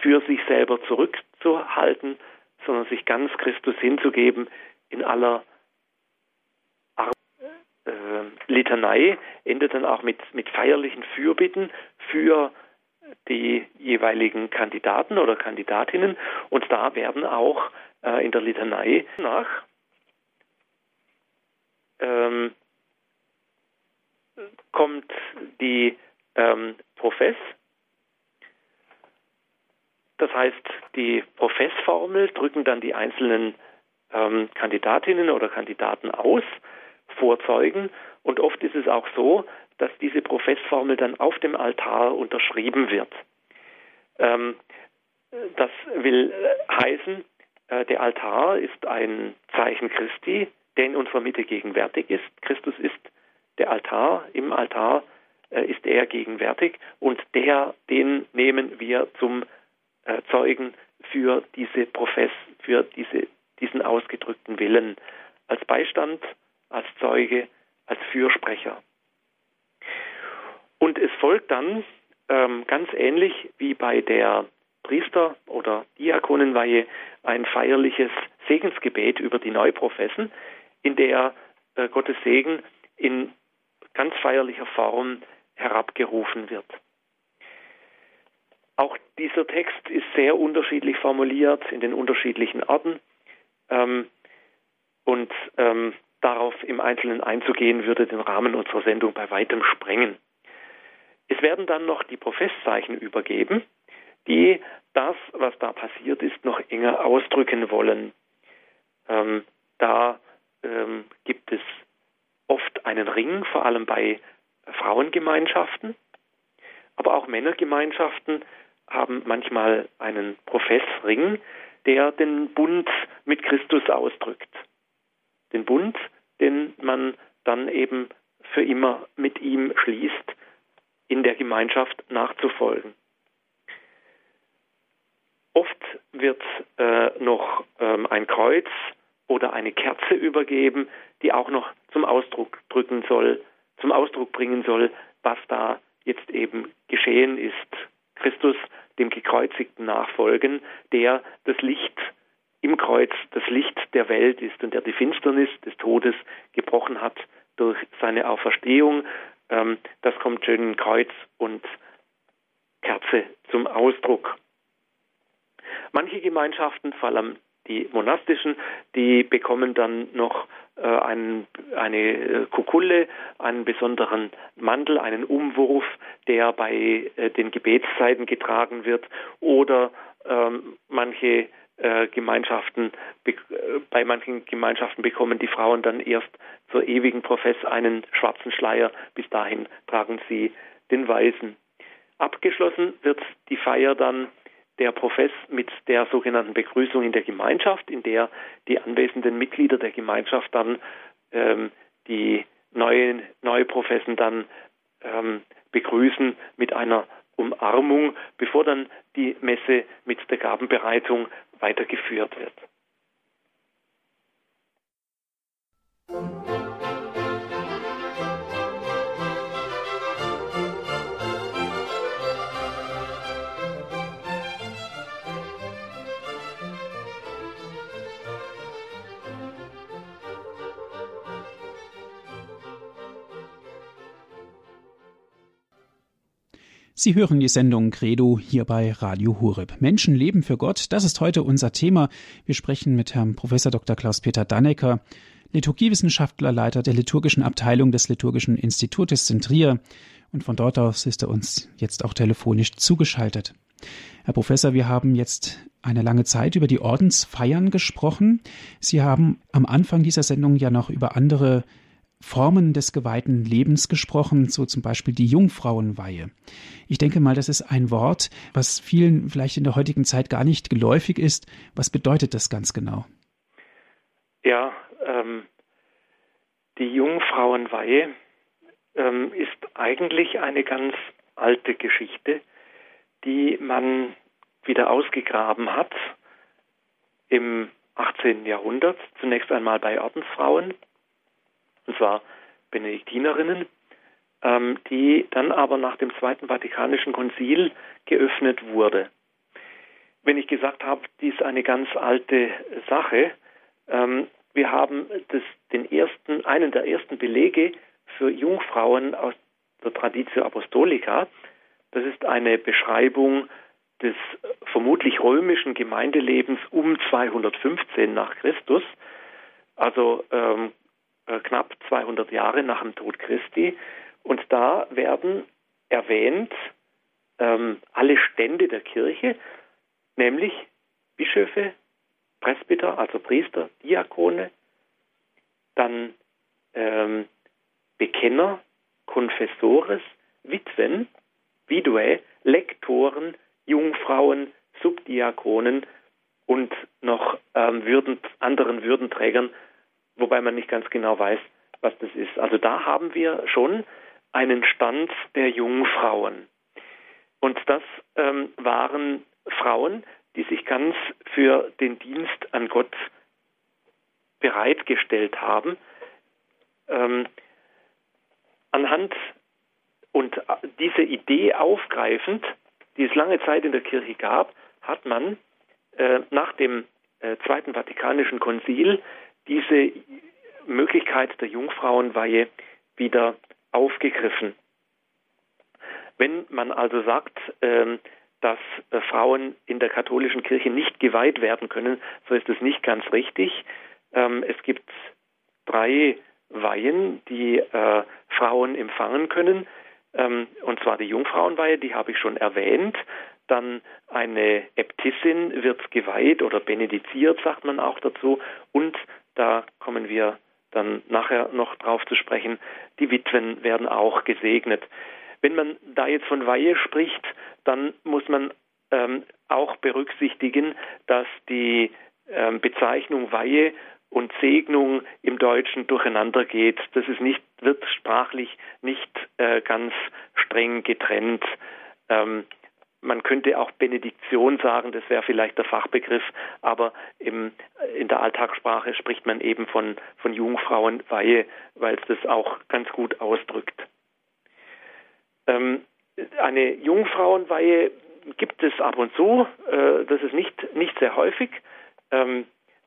für sich selber zurückzuhalten, sondern sich ganz Christus hinzugeben in aller Ar äh, Litanei, endet dann auch mit, mit feierlichen Fürbitten für die jeweiligen Kandidaten oder Kandidatinnen und da werden auch äh, in der Litanei nach ähm, kommt die ähm, Profess das heißt, die Professformel drücken dann die einzelnen ähm, Kandidatinnen oder Kandidaten aus, vorzeugen. Und oft ist es auch so, dass diese Professformel dann auf dem Altar unterschrieben wird. Ähm, das will heißen, äh, der Altar ist ein Zeichen Christi, der in unserer Mitte gegenwärtig ist. Christus ist der Altar, im Altar äh, ist er gegenwärtig und der, den nehmen wir zum äh, Zeugen für diese Profess, für diese, diesen ausgedrückten Willen, als Beistand, als Zeuge, als Fürsprecher. Und es folgt dann ähm, ganz ähnlich wie bei der Priester- oder Diakonenweihe ein feierliches Segensgebet über die Neuprofessen, in der äh, Gottes Segen in ganz feierlicher Form herabgerufen wird. Auch dieser Text ist sehr unterschiedlich formuliert in den unterschiedlichen Orten. Ähm, und ähm, darauf im Einzelnen einzugehen, würde den Rahmen unserer Sendung bei weitem sprengen. Es werden dann noch die Professzeichen übergeben, die das, was da passiert ist, noch enger ausdrücken wollen. Ähm, da ähm, gibt es oft einen Ring, vor allem bei Frauengemeinschaften, aber auch Männergemeinschaften haben manchmal einen Professring, der den Bund mit Christus ausdrückt. Den Bund, den man dann eben für immer mit ihm schließt, in der Gemeinschaft nachzufolgen. Oft wird äh, noch ähm, ein Kreuz oder eine Kerze übergeben, die auch noch zum Ausdruck drücken soll, zum Ausdruck bringen soll, was da jetzt eben geschehen ist. Christus dem Gekreuzigten nachfolgen, der das Licht im Kreuz, das Licht der Welt ist und der die Finsternis des Todes gebrochen hat durch seine Auferstehung. Ähm, das kommt schön in Kreuz und Kerze zum Ausdruck. Manche Gemeinschaften, vor allem die monastischen, die bekommen dann noch äh, einen, eine äh, Kukulle, einen besonderen Mantel, einen Umwurf, der bei äh, den Gebetszeiten getragen wird oder ähm, manche äh, Gemeinschaften, äh, bei manchen Gemeinschaften bekommen die Frauen dann erst zur ewigen Profess einen schwarzen Schleier. Bis dahin tragen sie den weißen. Abgeschlossen wird die Feier dann der Profess mit der sogenannten Begrüßung in der Gemeinschaft, in der die anwesenden Mitglieder der Gemeinschaft dann ähm, die neuen neue Professen dann ähm, begrüßen mit einer Umarmung, bevor dann die Messe mit der Gabenbereitung weitergeführt wird. Sie hören die Sendung Credo hier bei Radio Hureb. Menschen leben für Gott, das ist heute unser Thema. Wir sprechen mit Herrn Professor Dr. Klaus-Peter Dannecker, Liturgiewissenschaftler, Leiter der liturgischen Abteilung des Liturgischen Institutes in Trier. Und von dort aus ist er uns jetzt auch telefonisch zugeschaltet. Herr Professor, wir haben jetzt eine lange Zeit über die Ordensfeiern gesprochen. Sie haben am Anfang dieser Sendung ja noch über andere Formen des geweihten Lebens gesprochen, so zum Beispiel die Jungfrauenweihe. Ich denke mal, das ist ein Wort, was vielen vielleicht in der heutigen Zeit gar nicht geläufig ist. Was bedeutet das ganz genau? Ja, ähm, die Jungfrauenweihe ähm, ist eigentlich eine ganz alte Geschichte, die man wieder ausgegraben hat im 18. Jahrhundert, zunächst einmal bei Ordensfrauen und zwar Benediktinerinnen, ähm, die dann aber nach dem Zweiten Vatikanischen Konzil geöffnet wurde. Wenn ich gesagt habe, dies ist eine ganz alte Sache, ähm, wir haben das, den ersten, einen der ersten Belege für Jungfrauen aus der Traditio Apostolica. Das ist eine Beschreibung des vermutlich römischen Gemeindelebens um 215 nach Christus, also ähm, äh, knapp 200 Jahre nach dem Tod Christi. Und da werden erwähnt ähm, alle Stände der Kirche, nämlich Bischöfe, Presbyter, also Priester, Diakone, dann ähm, Bekenner, Konfessores, Witwen, Vidue, Lektoren, Jungfrauen, Subdiakonen und noch ähm, Würden, anderen Würdenträgern wobei man nicht ganz genau weiß, was das ist. Also da haben wir schon einen Stand der jungen Frauen. Und das ähm, waren Frauen, die sich ganz für den Dienst an Gott bereitgestellt haben. Ähm, anhand und äh, diese Idee aufgreifend, die es lange Zeit in der Kirche gab, hat man äh, nach dem äh, Zweiten Vatikanischen Konzil diese Möglichkeit der Jungfrauenweihe wieder aufgegriffen. Wenn man also sagt, ähm, dass äh, Frauen in der katholischen Kirche nicht geweiht werden können, so ist es nicht ganz richtig. Ähm, es gibt drei Weihen, die äh, Frauen empfangen können, ähm, und zwar die Jungfrauenweihe, die habe ich schon erwähnt. Dann eine Äbtissin wird geweiht oder benediziert, sagt man auch dazu. Und da kommen wir dann nachher noch drauf zu sprechen. Die Witwen werden auch gesegnet. Wenn man da jetzt von Weihe spricht, dann muss man ähm, auch berücksichtigen, dass die ähm, Bezeichnung Weihe und Segnung im Deutschen durcheinander geht. Das ist nicht, wird sprachlich nicht äh, ganz streng getrennt. Ähm, man könnte auch Benediktion sagen, das wäre vielleicht der Fachbegriff, aber im, in der Alltagssprache spricht man eben von, von Jungfrauenweihe, weil es das auch ganz gut ausdrückt. Ähm, eine Jungfrauenweihe gibt es ab und zu, äh, das ist nicht, nicht sehr häufig, ähm,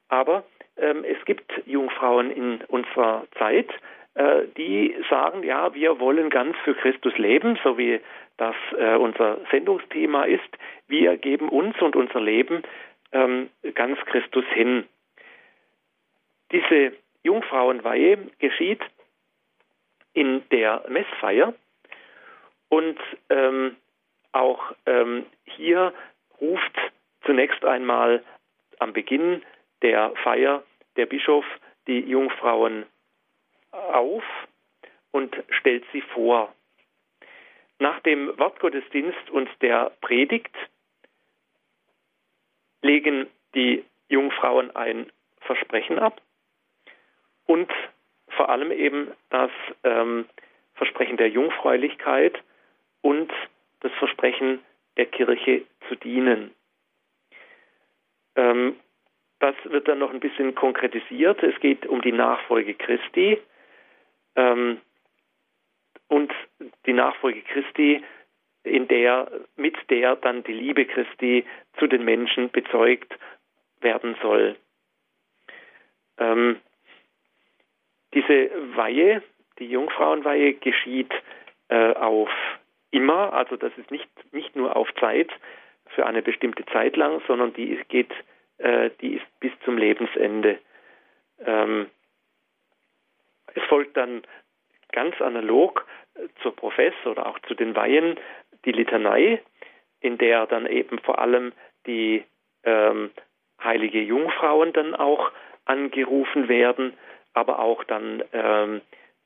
aber ähm, es gibt Jungfrauen in unserer Zeit, die sagen, ja, wir wollen ganz für Christus leben, so wie das äh, unser Sendungsthema ist. Wir geben uns und unser Leben ähm, ganz Christus hin. Diese Jungfrauenweihe geschieht in der Messfeier und ähm, auch ähm, hier ruft zunächst einmal am Beginn der Feier der Bischof die Jungfrauen auf und stellt sie vor. Nach dem Wortgottesdienst und der Predigt legen die Jungfrauen ein Versprechen ab und vor allem eben das ähm, Versprechen der Jungfräulichkeit und das Versprechen der Kirche zu dienen. Ähm, das wird dann noch ein bisschen konkretisiert. Es geht um die Nachfolge Christi. Ähm, und die Nachfolge Christi, in der, mit der dann die Liebe Christi zu den Menschen bezeugt werden soll. Ähm, diese Weihe, die Jungfrauenweihe, geschieht äh, auf immer, also das ist nicht, nicht nur auf Zeit für eine bestimmte Zeit lang, sondern die geht, äh, die ist bis zum Lebensende. Ähm, es folgt dann ganz analog zur Profess oder auch zu den Weihen die Litanei, in der dann eben vor allem die ähm, heilige Jungfrauen dann auch angerufen werden, aber auch dann ähm,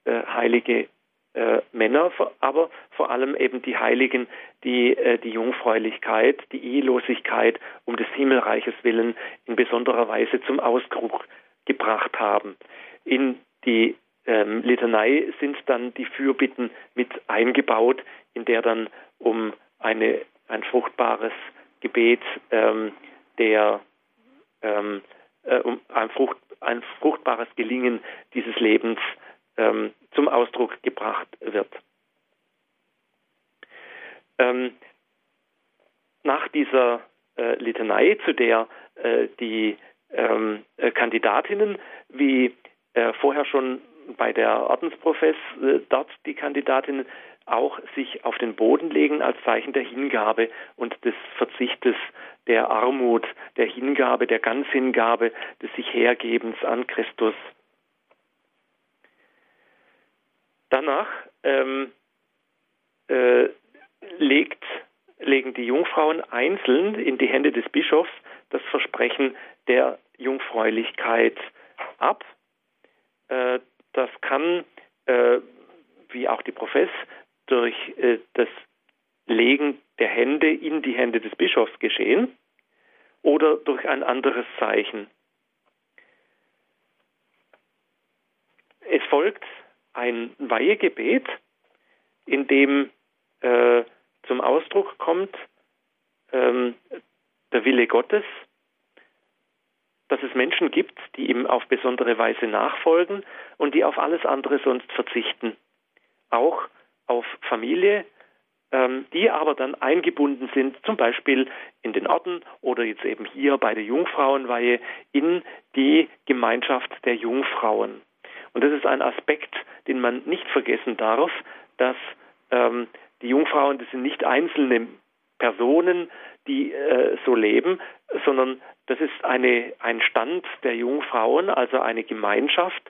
äh, heilige äh, Männer, aber vor allem eben die Heiligen, die äh, die Jungfräulichkeit, die Ehelosigkeit um des Himmelreiches willen in besonderer Weise zum Ausdruck gebracht haben. In die ähm, Litanei sind dann die Fürbitten mit eingebaut, in der dann um eine, ein fruchtbares Gebet ähm, der ähm, äh, um ein, Frucht, ein, fruchtbares Gelingen dieses Lebens ähm, zum Ausdruck gebracht wird. Ähm, nach dieser äh, Litanei, zu der äh, die ähm, äh, Kandidatinnen, wie äh, vorher schon bei der Ordensprofess, äh, dort die Kandidatinnen auch sich auf den Boden legen als Zeichen der Hingabe und des Verzichtes, der Armut, der Hingabe, der Ganzhingabe, des sich Hergebens an Christus. Danach ähm, äh, legt, legen die Jungfrauen einzeln in die Hände des Bischofs das Versprechen der Jungfräulichkeit ab. Äh, das kann, äh, wie auch die Profess, durch äh, das Legen der Hände in die Hände des Bischofs geschehen oder durch ein anderes Zeichen. Es folgt ein Weihegebet, in dem äh, zum Ausdruck kommt ähm, der Wille Gottes, dass es Menschen gibt, die ihm auf besondere Weise nachfolgen und die auf alles andere sonst verzichten. Auch auf Familie, ähm, die aber dann eingebunden sind, zum Beispiel in den Orten oder jetzt eben hier bei der Jungfrauenweihe in die Gemeinschaft der Jungfrauen. Und das ist ein Aspekt, den man nicht vergessen darf, dass ähm, die Jungfrauen, das sind nicht einzelne Personen, die äh, so leben, sondern das ist eine, ein Stand der Jungfrauen, also eine Gemeinschaft,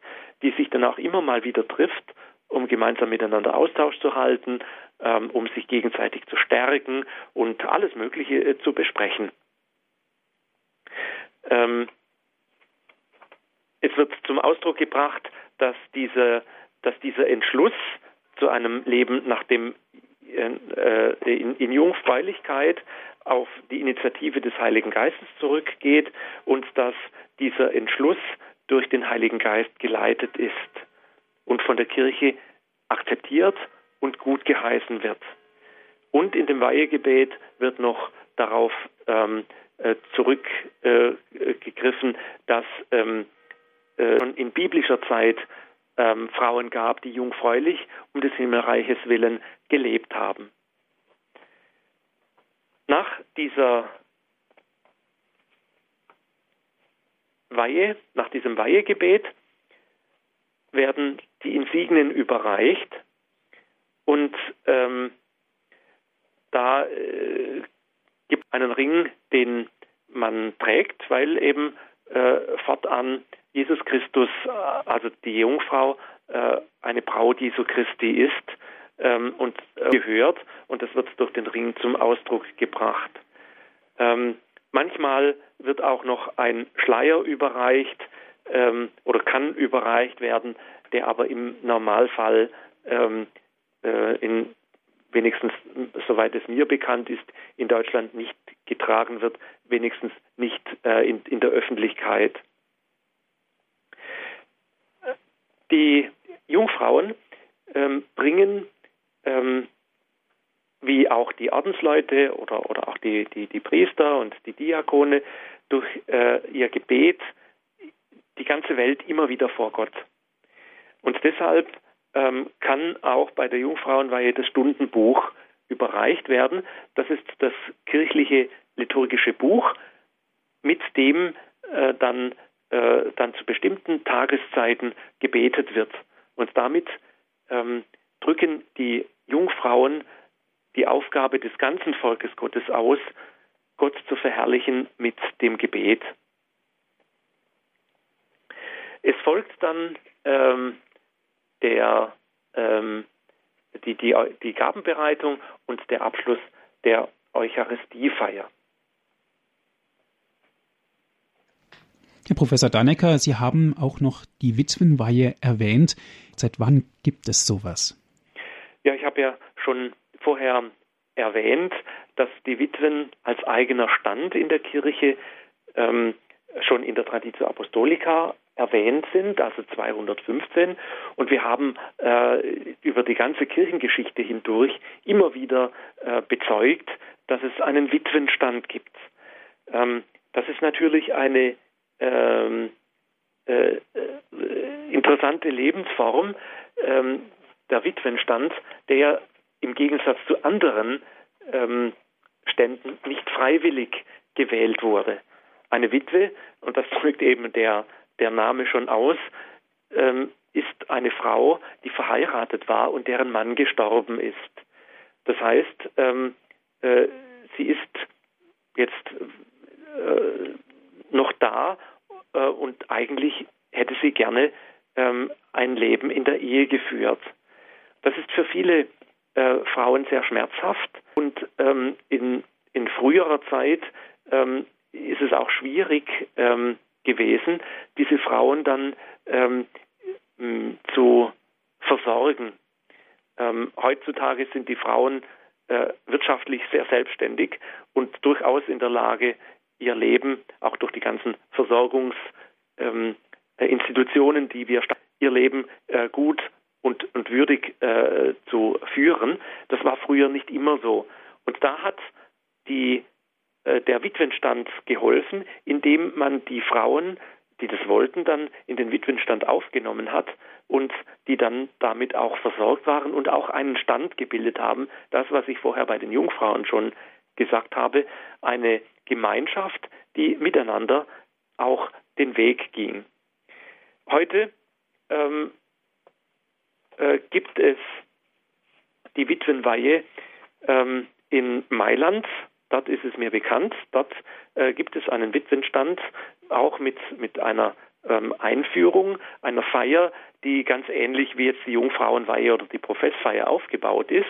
die sich dann auch immer mal wieder trifft, um gemeinsam miteinander Austausch zu halten, ähm, um sich gegenseitig zu stärken und alles Mögliche äh, zu besprechen. Ähm, es wird zum Ausdruck gebracht, dass, diese, dass dieser Entschluss zu einem Leben nach dem äh, in, in Jungfräulichkeit auf die Initiative des Heiligen Geistes zurückgeht und dass dieser Entschluss durch den Heiligen Geist geleitet ist und von der Kirche akzeptiert und gut geheißen wird. Und in dem Weihegebet wird noch darauf ähm, äh, zurückgegriffen, äh, dass ähm, äh, in biblischer Zeit ähm, Frauen gab, die jungfräulich um des Himmelreiches willen gelebt haben. Nach dieser Weihe, nach diesem Weihegebet werden die Insignien überreicht und ähm, da äh, gibt es einen Ring, den man trägt, weil eben äh, fortan Jesus Christus, äh, also die Jungfrau, äh, eine Braut Jesu Christi ist ähm, und äh, gehört und das wird durch den Ring zum Ausdruck gebracht. Ähm, manchmal wird auch noch ein Schleier überreicht ähm, oder kann überreicht werden, der aber im Normalfall ähm, äh, in wenigstens, soweit es mir bekannt ist, in Deutschland nicht getragen wird, wenigstens nicht äh, in, in der Öffentlichkeit. Die Jungfrauen ähm, bringen, ähm, wie auch die Ordensleute oder, oder auch die, die, die Priester und die Diakone, durch äh, ihr Gebet die ganze Welt immer wieder vor Gott. Und deshalb ähm, kann auch bei der Jungfrauenweihe das Stundenbuch überreicht werden. Das ist das kirchliche liturgische Buch, mit dem äh, dann äh, dann zu bestimmten Tageszeiten gebetet wird. Und damit ähm, drücken die Jungfrauen die Aufgabe des ganzen Volkes Gottes aus, Gott zu verherrlichen mit dem Gebet. Es folgt dann ähm, der, ähm, die, die, die Gabenbereitung und der Abschluss der Eucharistiefeier. Herr Professor Dannecker, Sie haben auch noch die Witwenweihe erwähnt. Seit wann gibt es sowas? Habe ja schon vorher erwähnt, dass die Witwen als eigener Stand in der Kirche ähm, schon in der Traditio Apostolica erwähnt sind, also 215. Und wir haben äh, über die ganze Kirchengeschichte hindurch immer wieder äh, bezeugt, dass es einen Witwenstand gibt. Ähm, das ist natürlich eine ähm, äh, äh interessante Lebensform, ähm, der Witwenstand, der im Gegensatz zu anderen ähm, Ständen nicht freiwillig gewählt wurde. Eine Witwe, und das drückt eben der, der Name schon aus, ähm, ist eine Frau, die verheiratet war und deren Mann gestorben ist. Das heißt, ähm, äh, sie ist jetzt äh, noch da äh, und eigentlich hätte sie gerne ähm, ein Leben in der Ehe geführt. Das ist für viele äh, Frauen sehr schmerzhaft und ähm, in, in früherer Zeit ähm, ist es auch schwierig ähm, gewesen, diese Frauen dann ähm, zu versorgen. Ähm, heutzutage sind die Frauen äh, wirtschaftlich sehr selbstständig und durchaus in der Lage, ihr Leben auch durch die ganzen Versorgungsinstitutionen, ähm, die wir ihr Leben äh, gut und, und würdig äh, zu führen. Das war früher nicht immer so. Und da hat die, äh, der Witwenstand geholfen, indem man die Frauen, die das wollten, dann in den Witwenstand aufgenommen hat und die dann damit auch versorgt waren und auch einen Stand gebildet haben. Das, was ich vorher bei den Jungfrauen schon gesagt habe, eine Gemeinschaft, die miteinander auch den Weg ging. Heute ähm, äh, gibt es die Witwenweihe ähm, in Mailand. Dort ist es mir bekannt. Dort äh, gibt es einen Witwenstand, auch mit, mit einer ähm, Einführung, einer Feier, die ganz ähnlich wie jetzt die Jungfrauenweihe oder die Professfeier aufgebaut ist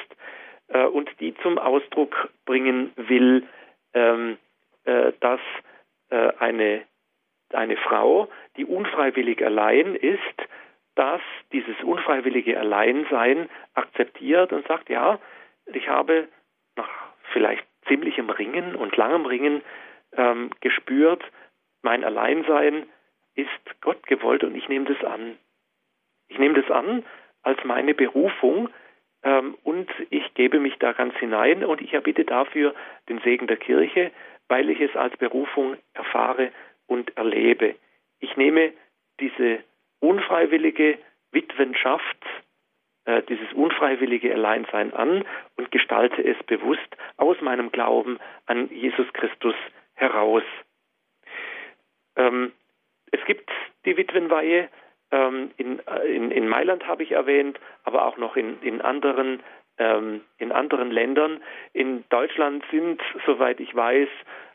äh, und die zum Ausdruck bringen will, ähm, äh, dass äh, eine, eine Frau, die unfreiwillig allein ist, dass dieses unfreiwillige Alleinsein akzeptiert und sagt, ja, ich habe nach vielleicht ziemlichem Ringen und langem Ringen ähm, gespürt, mein Alleinsein ist Gott gewollt und ich nehme das an. Ich nehme das an als meine Berufung ähm, und ich gebe mich da ganz hinein und ich erbitte dafür den Segen der Kirche, weil ich es als Berufung erfahre und erlebe. Ich nehme diese unfreiwillige Witwenschaft, äh, dieses unfreiwillige Alleinsein an und gestalte es bewusst aus meinem Glauben an Jesus Christus heraus. Ähm, es gibt die Witwenweihe, ähm, in, äh, in, in, Mailand habe ich erwähnt, aber auch noch in, in anderen ähm, in anderen Ländern. In Deutschland sind, soweit ich weiß,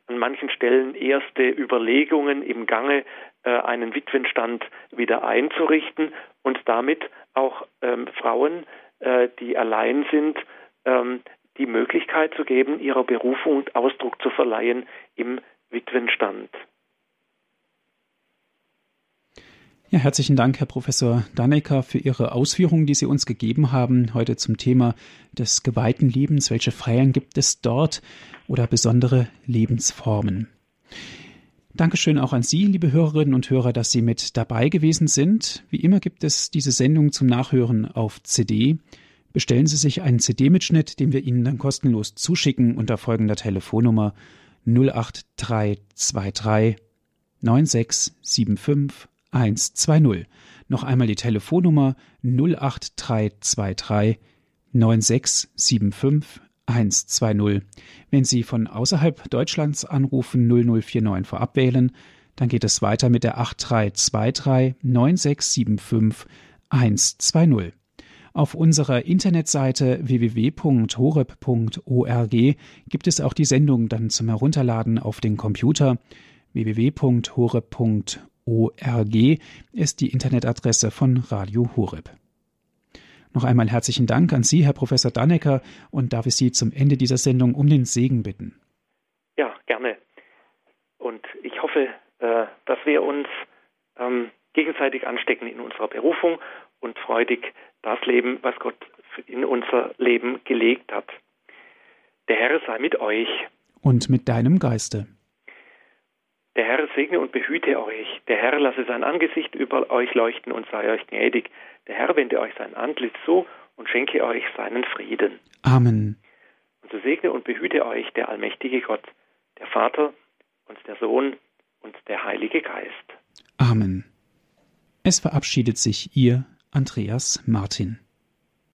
an manchen Stellen erste Überlegungen im Gange, einen Witwenstand wieder einzurichten und damit auch ähm, Frauen, äh, die allein sind, ähm, die Möglichkeit zu geben, ihrer Berufung Ausdruck zu verleihen im Witwenstand. Ja, herzlichen Dank, Herr Professor Dannecker, für Ihre Ausführungen, die Sie uns gegeben haben heute zum Thema des geweihten Lebens. Welche Feiern gibt es dort oder besondere Lebensformen? Dankeschön auch an Sie, liebe Hörerinnen und Hörer, dass Sie mit dabei gewesen sind. Wie immer gibt es diese Sendung zum Nachhören auf CD. Bestellen Sie sich einen CD-Mitschnitt, den wir Ihnen dann kostenlos zuschicken unter folgender Telefonnummer 08323 9675 120. Noch einmal die Telefonnummer 08323 9675 120. Wenn Sie von außerhalb Deutschlands anrufen 0049 vorab wählen, dann geht es weiter mit der 8323 9675 120. Auf unserer Internetseite www.horeb.org gibt es auch die Sendung dann zum Herunterladen auf den Computer. www.horeb.org ist die Internetadresse von Radio Horeb. Noch einmal herzlichen Dank an Sie, Herr Professor Dannecker, und darf ich Sie zum Ende dieser Sendung um den Segen bitten. Ja, gerne. Und ich hoffe, äh, dass wir uns ähm, gegenseitig anstecken in unserer Berufung und freudig das leben, was Gott in unser Leben gelegt hat. Der Herr sei mit euch. Und mit deinem Geiste. Der Herr segne und behüte euch. Der Herr lasse sein Angesicht über euch leuchten und sei euch gnädig. Der Herr wende euch sein Antlitz zu und schenke euch seinen Frieden. Amen. Und so segne und behüte euch der allmächtige Gott, der Vater und der Sohn und der Heilige Geist. Amen. Es verabschiedet sich Ihr Andreas Martin.